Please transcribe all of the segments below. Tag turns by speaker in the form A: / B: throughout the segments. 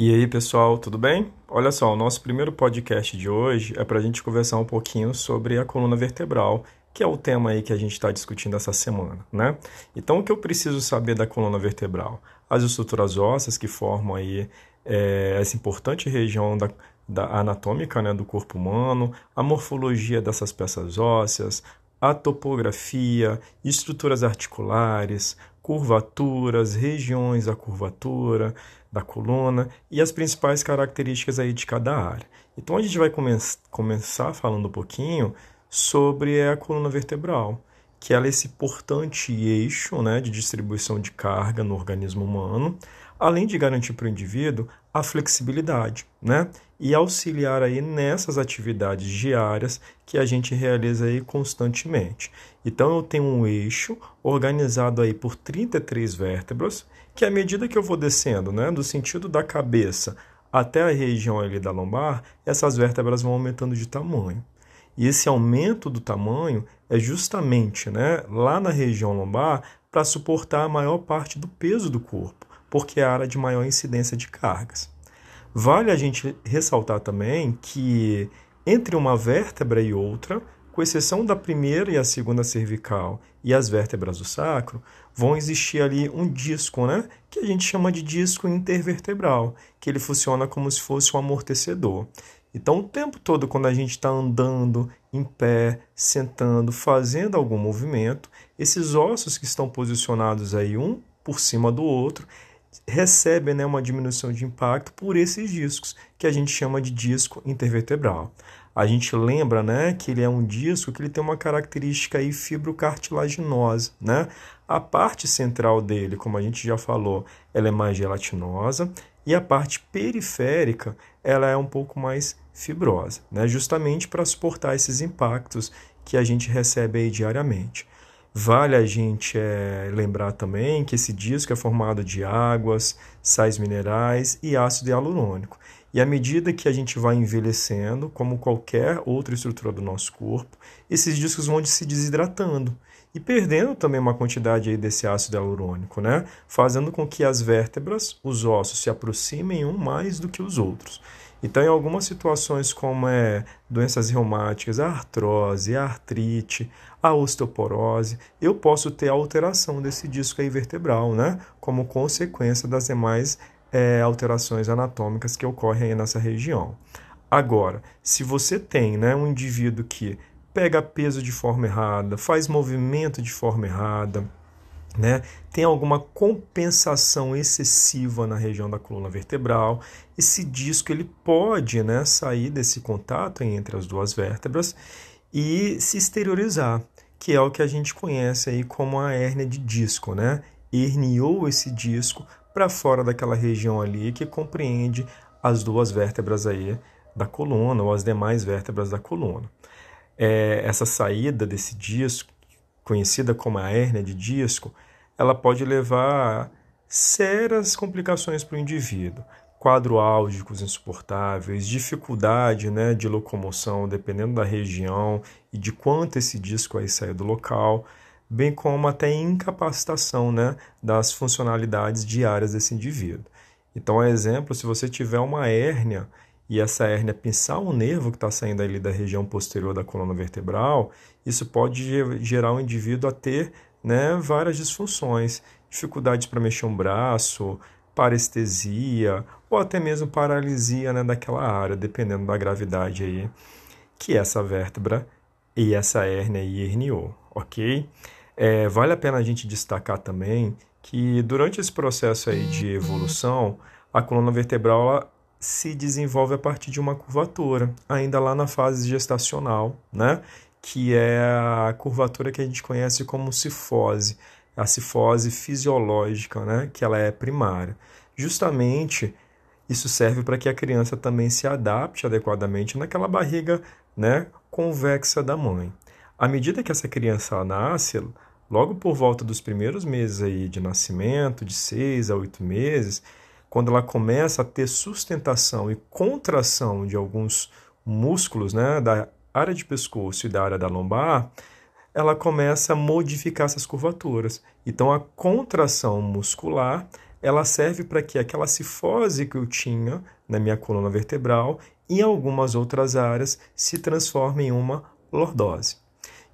A: E aí, pessoal, tudo bem? Olha só, o nosso primeiro podcast de hoje é para a gente conversar um pouquinho sobre a coluna vertebral, que é o tema aí que a gente está discutindo essa semana, né? Então, o que eu preciso saber da coluna vertebral? As estruturas ósseas que formam aí é, essa importante região da, da anatômica né, do corpo humano, a morfologia dessas peças ósseas, a topografia, estruturas articulares, curvaturas, regiões da curvatura da coluna e as principais características aí de cada área. Então a gente vai come começar falando um pouquinho sobre a coluna vertebral, que ela é esse importante eixo né, de distribuição de carga no organismo humano, além de garantir para o indivíduo a flexibilidade, né? E auxiliar aí nessas atividades diárias que a gente realiza aí constantemente. Então eu tenho um eixo organizado aí por 33 vértebras, que à medida que eu vou descendo, né, do sentido da cabeça até a região ali da lombar, essas vértebras vão aumentando de tamanho. E esse aumento do tamanho é justamente né, lá na região lombar para suportar a maior parte do peso do corpo porque é a área de maior incidência de cargas. Vale a gente ressaltar também que entre uma vértebra e outra, com exceção da primeira e a segunda cervical e as vértebras do sacro, vão existir ali um disco, né? Que a gente chama de disco intervertebral, que ele funciona como se fosse um amortecedor. Então, o tempo todo, quando a gente está andando em pé, sentando, fazendo algum movimento, esses ossos que estão posicionados aí um por cima do outro, recebem né, uma diminuição de impacto por esses discos, que a gente chama de disco intervertebral. A gente lembra né, que ele é um disco que ele tem uma característica aí fibrocartilaginosa. Né? A parte central dele, como a gente já falou, ela é mais gelatinosa e a parte periférica ela é um pouco mais fibrosa, né? justamente para suportar esses impactos que a gente recebe diariamente. Vale a gente é, lembrar também que esse disco é formado de águas, sais minerais e ácido hialurônico. E à medida que a gente vai envelhecendo, como qualquer outra estrutura do nosso corpo, esses discos vão se desidratando e perdendo também uma quantidade aí desse ácido hialurônico, né? Fazendo com que as vértebras, os ossos, se aproximem um mais do que os outros. Então, em algumas situações, como é doenças reumáticas, a artrose, a artrite, a osteoporose, eu posso ter alteração desse disco aí vertebral, né? Como consequência das demais é, alterações anatômicas que ocorrem aí nessa região. Agora, se você tem né, um indivíduo que pega peso de forma errada, faz movimento de forma errada, né? Tem alguma compensação excessiva na região da coluna vertebral. Esse disco ele pode, né, sair desse contato entre as duas vértebras e se exteriorizar, que é o que a gente conhece aí como a hérnia de disco, né? Herniou esse disco para fora daquela região ali que compreende as duas vértebras aí da coluna ou as demais vértebras da coluna. É, essa saída desse disco conhecida como a hérnia de disco, ela pode levar a sérias complicações para o indivíduo. Quadro álgicos insuportáveis, dificuldade né, de locomoção, dependendo da região e de quanto esse disco aí sai do local, bem como até incapacitação né, das funcionalidades diárias desse indivíduo. Então, exemplo, se você tiver uma hérnia e essa hérnia pinçar um nervo que está saindo ali da região posterior da coluna vertebral, isso pode gerar o indivíduo a ter né, várias disfunções, dificuldades para mexer um braço, parestesia ou até mesmo paralisia né, daquela área, dependendo da gravidade aí que essa vértebra e essa hérnia aí herniou, ok? É, vale a pena a gente destacar também que durante esse processo aí de evolução, a coluna vertebral se desenvolve a partir de uma curvatura, ainda lá na fase gestacional, né? que é a curvatura que a gente conhece como cifose, a cifose fisiológica, né? que ela é primária. Justamente isso serve para que a criança também se adapte adequadamente naquela barriga né, convexa da mãe. À medida que essa criança nasce, logo por volta dos primeiros meses aí de nascimento, de seis a oito meses, quando ela começa a ter sustentação e contração de alguns músculos né, da área de pescoço e da área da lombar, ela começa a modificar essas curvaturas. Então, a contração muscular ela serve para que aquela cifose que eu tinha na minha coluna vertebral, em algumas outras áreas, se transforme em uma lordose.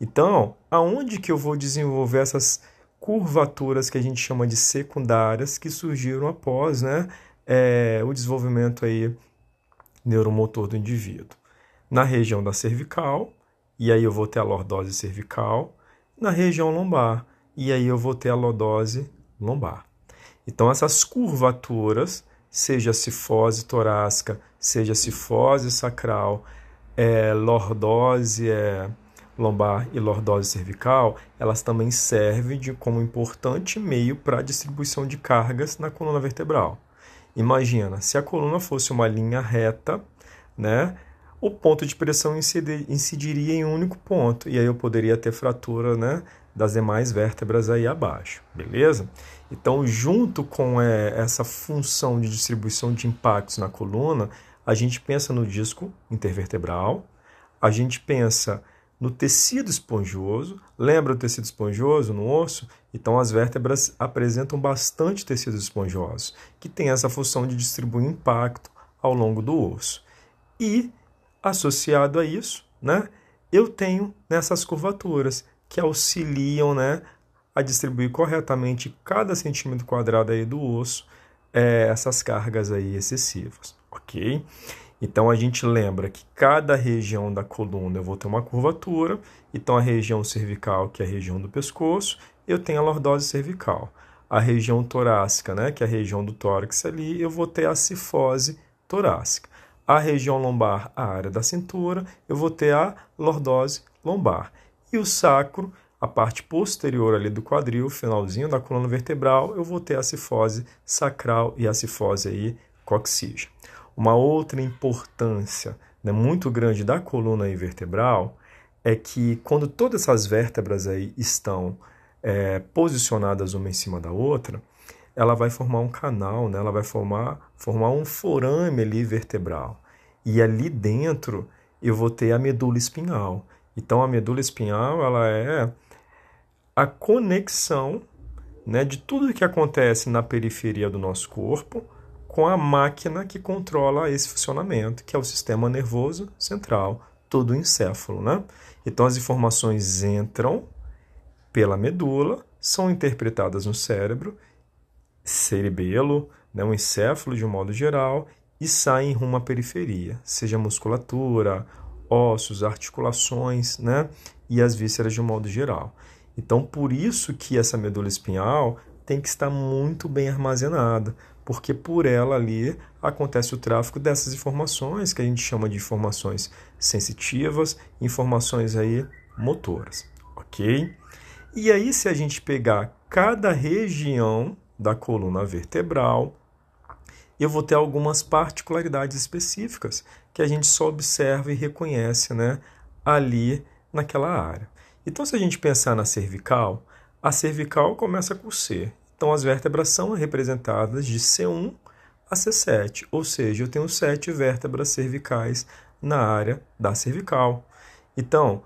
A: Então, aonde que eu vou desenvolver essas curvaturas que a gente chama de secundárias que surgiram após né, é, o desenvolvimento aí neuromotor do indivíduo? Na região da cervical, e aí eu vou ter a lordose cervical, na região lombar, e aí eu vou ter a lordose lombar. Então, essas curvaturas, seja cifose torácica, seja cifose sacral, é, lordose é, lombar e lordose cervical, elas também servem de, como importante meio para a distribuição de cargas na coluna vertebral. Imagina, se a coluna fosse uma linha reta, né, o ponto de pressão incidiria em um único ponto, e aí eu poderia ter fratura né, das demais vértebras aí abaixo, beleza? Então, junto com é, essa função de distribuição de impactos na coluna, a gente pensa no disco intervertebral, a gente pensa no tecido esponjoso. Lembra o tecido esponjoso no osso? Então, as vértebras apresentam bastante tecidos esponjosos, que tem essa função de distribuir impacto ao longo do osso. E, associado a isso, né, eu tenho nessas curvaturas que auxiliam né, a distribuir corretamente cada centímetro quadrado aí do osso é, essas cargas aí excessivas, ok? Então a gente lembra que cada região da coluna eu vou ter uma curvatura, então a região cervical, que é a região do pescoço, eu tenho a lordose cervical. A região torácica, né, que é a região do tórax ali, eu vou ter a cifose torácica. A região lombar, a área da cintura, eu vou ter a lordose lombar. E o sacro, a parte posterior ali do quadril, finalzinho da coluna vertebral, eu vou ter a cifose sacral e a cifose aí coxígea. Uma outra importância né, muito grande da coluna vertebral é que quando todas essas vértebras aí estão é, posicionadas uma em cima da outra, ela vai formar um canal, né? ela vai formar, formar um forame ali vertebral. E ali dentro eu vou ter a medula espinhal. Então a medula espinhal ela é a conexão né, de tudo que acontece na periferia do nosso corpo com a máquina que controla esse funcionamento, que é o sistema nervoso central, todo o encéfalo. Né? Então as informações entram pela medula, são interpretadas no cérebro, cerebelo, né, o encéfalo de um modo geral, e saem rumo à periferia, seja musculatura, ossos, articulações, né? E as vísceras de um modo geral. Então, por isso que essa medula espinhal tem que estar muito bem armazenada, porque por ela ali acontece o tráfego dessas informações que a gente chama de informações sensitivas, informações aí motoras, ok? E aí, se a gente pegar cada região da coluna vertebral, eu vou ter algumas particularidades específicas que a gente só observa e reconhece né, ali naquela área. Então, se a gente pensar na cervical, a cervical começa com C. Então, as vértebras são representadas de C1 a C7, ou seja, eu tenho sete vértebras cervicais na área da cervical. Então,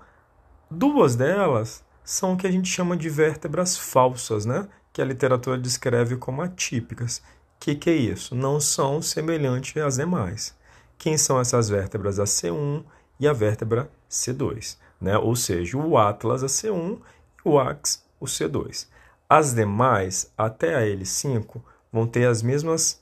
A: duas delas são o que a gente chama de vértebras falsas, né? que a literatura descreve como atípicas. O que, que é isso? Não são semelhantes às demais. Quem são essas vértebras? A C1 e a vértebra C2, né? ou seja, o Atlas a C1 e o Ax o C2. As demais, até a L5, vão ter as mesmas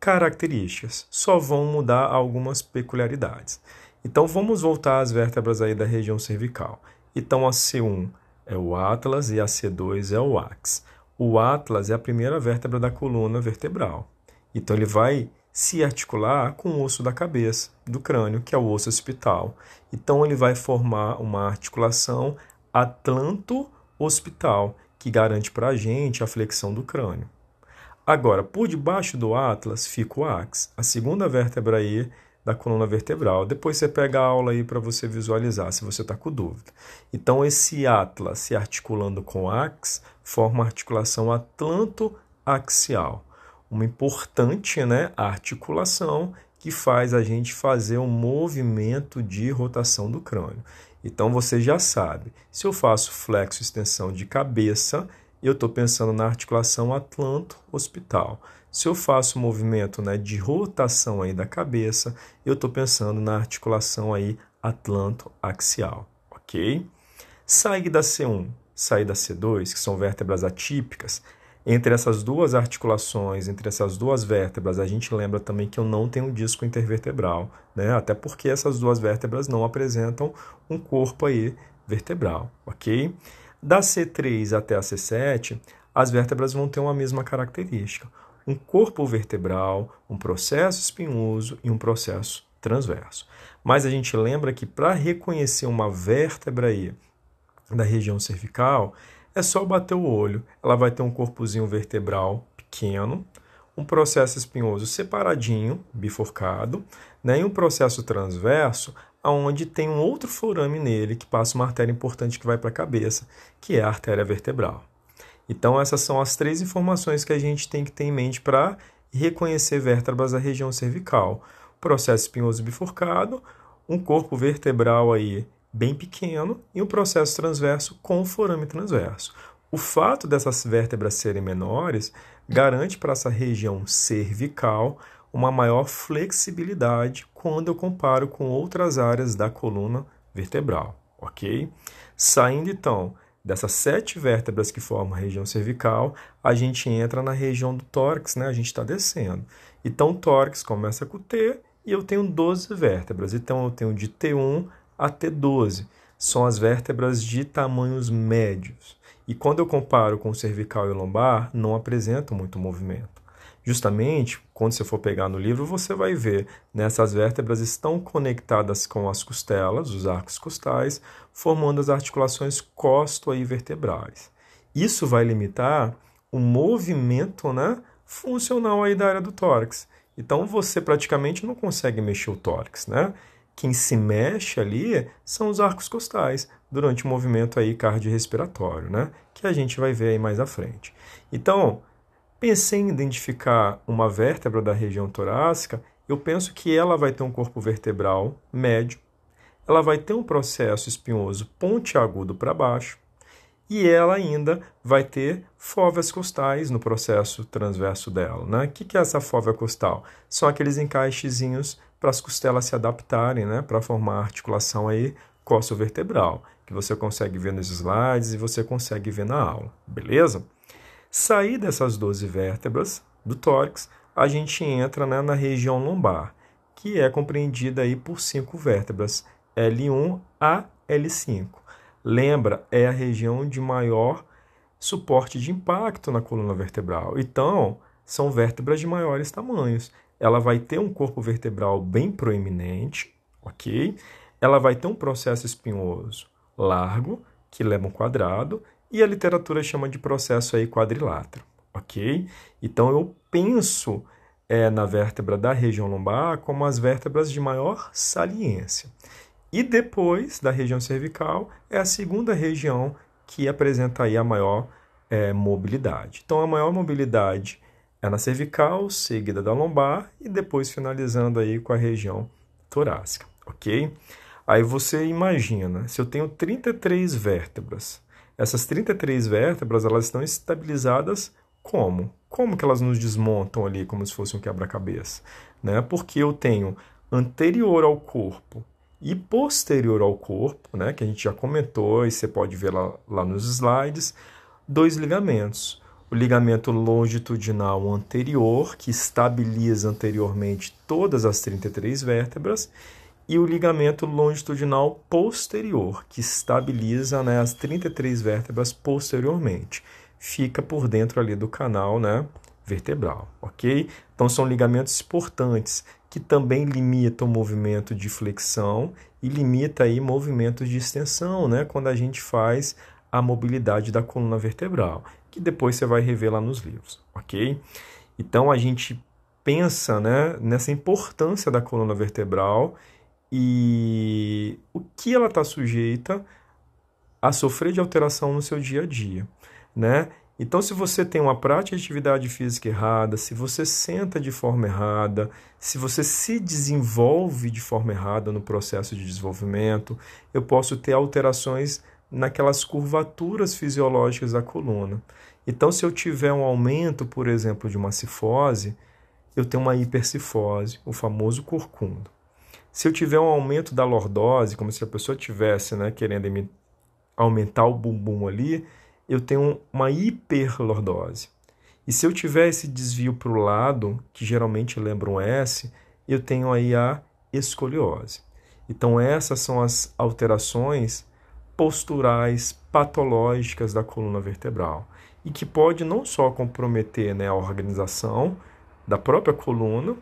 A: características, só vão mudar algumas peculiaridades. Então vamos voltar às vértebras aí da região cervical. Então a C1 é o Atlas e a C2 é o Ax. O Atlas é a primeira vértebra da coluna vertebral. Então ele vai se articular com o osso da cabeça, do crânio, que é o osso hospital. Então ele vai formar uma articulação atlanto-hospital, que garante para a gente a flexão do crânio. Agora, por debaixo do atlas fica o ax, a segunda vértebra aí da coluna vertebral. Depois você pega a aula aí para você visualizar, se você está com dúvida. Então, esse atlas se articulando com o ax forma uma articulação atlanto-axial uma importante né, articulação que faz a gente fazer um movimento de rotação do crânio. Então você já sabe, se eu faço flexo extensão de cabeça, eu estou pensando na articulação atlanto-hospital. Se eu faço movimento né, de rotação aí da cabeça, eu estou pensando na articulação aí atlanto-axial, ok? Sair da C1, sair da C2, que são vértebras atípicas, entre essas duas articulações, entre essas duas vértebras, a gente lembra também que eu não tenho disco intervertebral, né? Até porque essas duas vértebras não apresentam um corpo aí vertebral, ok? Da C3 até a C7, as vértebras vão ter uma mesma característica: um corpo vertebral, um processo espinhoso e um processo transverso. Mas a gente lembra que para reconhecer uma vértebra aí da região cervical, é só bater o olho. Ela vai ter um corpozinho vertebral pequeno, um processo espinhoso separadinho, bifurcado, né, e um processo transverso, onde tem um outro forame nele que passa uma artéria importante que vai para a cabeça, que é a artéria vertebral. Então, essas são as três informações que a gente tem que ter em mente para reconhecer vértebras da região cervical: processo espinhoso bifurcado, um corpo vertebral aí bem pequeno e um processo transverso com forame transverso. O fato dessas vértebras serem menores garante para essa região cervical uma maior flexibilidade quando eu comparo com outras áreas da coluna vertebral, ok? Saindo então dessas sete vértebras que formam a região cervical, a gente entra na região do tórax, né? A gente está descendo. Então, o tórax começa com T e eu tenho 12 vértebras. Então, eu tenho de T1 a T12. São as vértebras de tamanhos médios. E quando eu comparo com o cervical e o lombar, não apresentam muito movimento. Justamente, quando você for pegar no livro, você vai ver nessas né, vértebras estão conectadas com as costelas, os arcos costais, formando as articulações costo-vertebrais. Isso vai limitar o movimento né, funcional aí da área do tórax. Então você praticamente não consegue mexer o tórax, né? Quem se mexe ali são os arcos costais durante o movimento aí cardiorrespiratório, né? Que a gente vai ver aí mais à frente. Então, pensei em identificar uma vértebra da região torácica, eu penso que ela vai ter um corpo vertebral médio, ela vai ter um processo espinhoso pontiagudo para baixo, e ela ainda vai ter fóveas costais no processo transverso dela. Né? O que é essa fóvea costal? São aqueles encaixezinhos para as costelas se adaptarem, né? para formar a articulação aí costo-vertebral, que você consegue ver nos slides e você consegue ver na aula, beleza? Sair dessas 12 vértebras do tórax, a gente entra né, na região lombar, que é compreendida aí por cinco vértebras, L1 a L5. Lembra, é a região de maior suporte de impacto na coluna vertebral. Então, são vértebras de maiores tamanhos. Ela vai ter um corpo vertebral bem proeminente, ok? Ela vai ter um processo espinhoso largo, que leva um quadrado, e a literatura chama de processo aí quadrilátero, ok? Então, eu penso é, na vértebra da região lombar como as vértebras de maior saliência. E depois da região cervical é a segunda região que apresenta aí a maior é, mobilidade. Então, a maior mobilidade é na cervical, seguida da lombar e depois finalizando aí com a região torácica, ok? Aí você imagina, se eu tenho 33 vértebras, essas 33 vértebras elas estão estabilizadas como? Como que elas nos desmontam ali como se fosse um quebra-cabeça? Né? Porque eu tenho anterior ao corpo e posterior ao corpo, né, que a gente já comentou e você pode ver lá, lá nos slides, dois ligamentos. O ligamento longitudinal anterior, que estabiliza anteriormente todas as 33 vértebras, e o ligamento longitudinal posterior, que estabiliza né, as 33 vértebras posteriormente. Fica por dentro ali do canal né, vertebral, ok? Então são ligamentos importantes que também limita o movimento de flexão e limita aí movimentos de extensão, né, quando a gente faz a mobilidade da coluna vertebral, que depois você vai rever lá nos livros, ok? Então a gente pensa, né, nessa importância da coluna vertebral e o que ela está sujeita a sofrer de alteração no seu dia a dia, né? Então, se você tem uma prática de atividade física errada, se você senta de forma errada, se você se desenvolve de forma errada no processo de desenvolvimento, eu posso ter alterações naquelas curvaturas fisiológicas da coluna. Então, se eu tiver um aumento, por exemplo, de uma cifose, eu tenho uma hipercifose, o famoso corcundo. Se eu tiver um aumento da lordose, como se a pessoa tivesse né, querendo aumentar o bumbum ali, eu tenho uma hiperlordose. E se eu tiver esse desvio para o lado, que geralmente lembra um S, eu tenho aí a escoliose. Então essas são as alterações posturais patológicas da coluna vertebral e que pode não só comprometer né, a organização da própria coluna,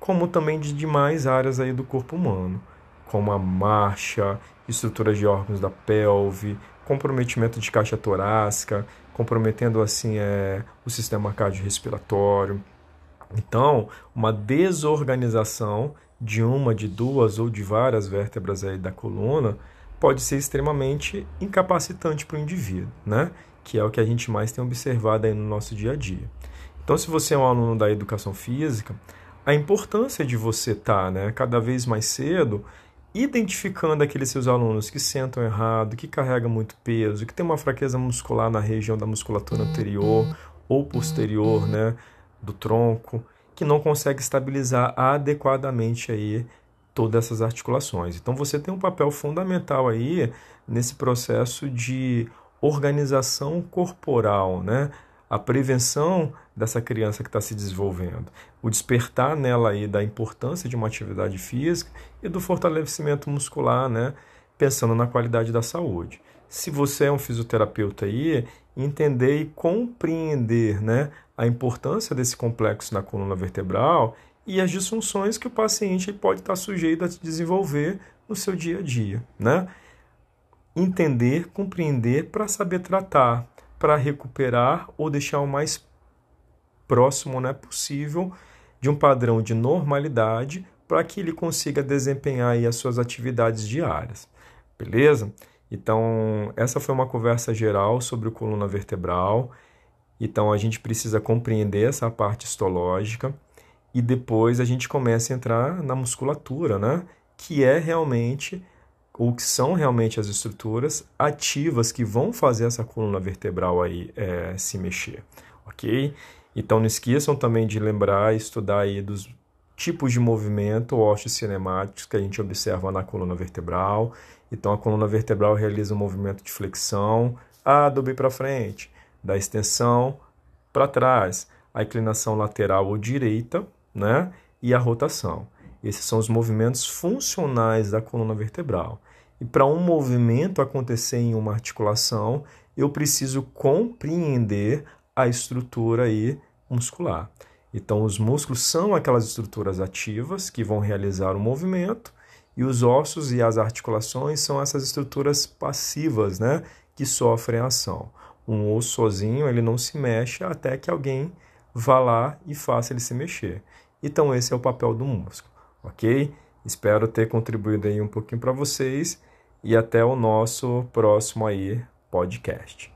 A: como também de demais áreas aí do corpo humano, como a marcha, estruturas de órgãos da pelve, comprometimento de caixa torácica, comprometendo assim é, o sistema cardiorrespiratório. Então, uma desorganização de uma, de duas ou de várias vértebras aí da coluna pode ser extremamente incapacitante para o indivíduo, né? Que é o que a gente mais tem observado aí no nosso dia a dia. Então, se você é um aluno da educação física, a importância de você estar, tá, né, cada vez mais cedo identificando aqueles seus alunos que sentam errado, que carregam muito peso, que tem uma fraqueza muscular na região da musculatura anterior ou posterior, né, do tronco, que não consegue estabilizar adequadamente aí todas essas articulações. Então você tem um papel fundamental aí nesse processo de organização corporal, né? A prevenção dessa criança que está se desenvolvendo, o despertar nela aí da importância de uma atividade física e do fortalecimento muscular, né? Pensando na qualidade da saúde. Se você é um fisioterapeuta aí, entender e compreender, né, a importância desse complexo na coluna vertebral e as disfunções que o paciente pode estar sujeito a desenvolver no seu dia a dia, né? Entender, compreender para saber tratar, para recuperar ou deixar o mais próximo né, possível de um padrão de normalidade para que ele consiga desempenhar aí as suas atividades diárias. Beleza? Então, essa foi uma conversa geral sobre o coluna vertebral. Então, a gente precisa compreender essa parte histológica e depois a gente começa a entrar na musculatura, né? Que é realmente ou que são realmente as estruturas ativas que vão fazer essa coluna vertebral aí é, se mexer, ok? Então não esqueçam também de lembrar e estudar aí dos tipos de movimento ósseos cinemáticos que a gente observa na coluna vertebral. Então a coluna vertebral realiza um movimento de flexão, A do para frente, da extensão para trás, a inclinação lateral ou direita né? e a rotação. Esses são os movimentos funcionais da coluna vertebral. E para um movimento acontecer em uma articulação, eu preciso compreender a estrutura aí muscular. Então, os músculos são aquelas estruturas ativas que vão realizar o movimento, e os ossos e as articulações são essas estruturas passivas, né, que sofrem ação. Um osso sozinho, ele não se mexe até que alguém vá lá e faça ele se mexer. Então esse é o papel do músculo, ok? Espero ter contribuído aí um pouquinho para vocês e até o nosso próximo aí podcast.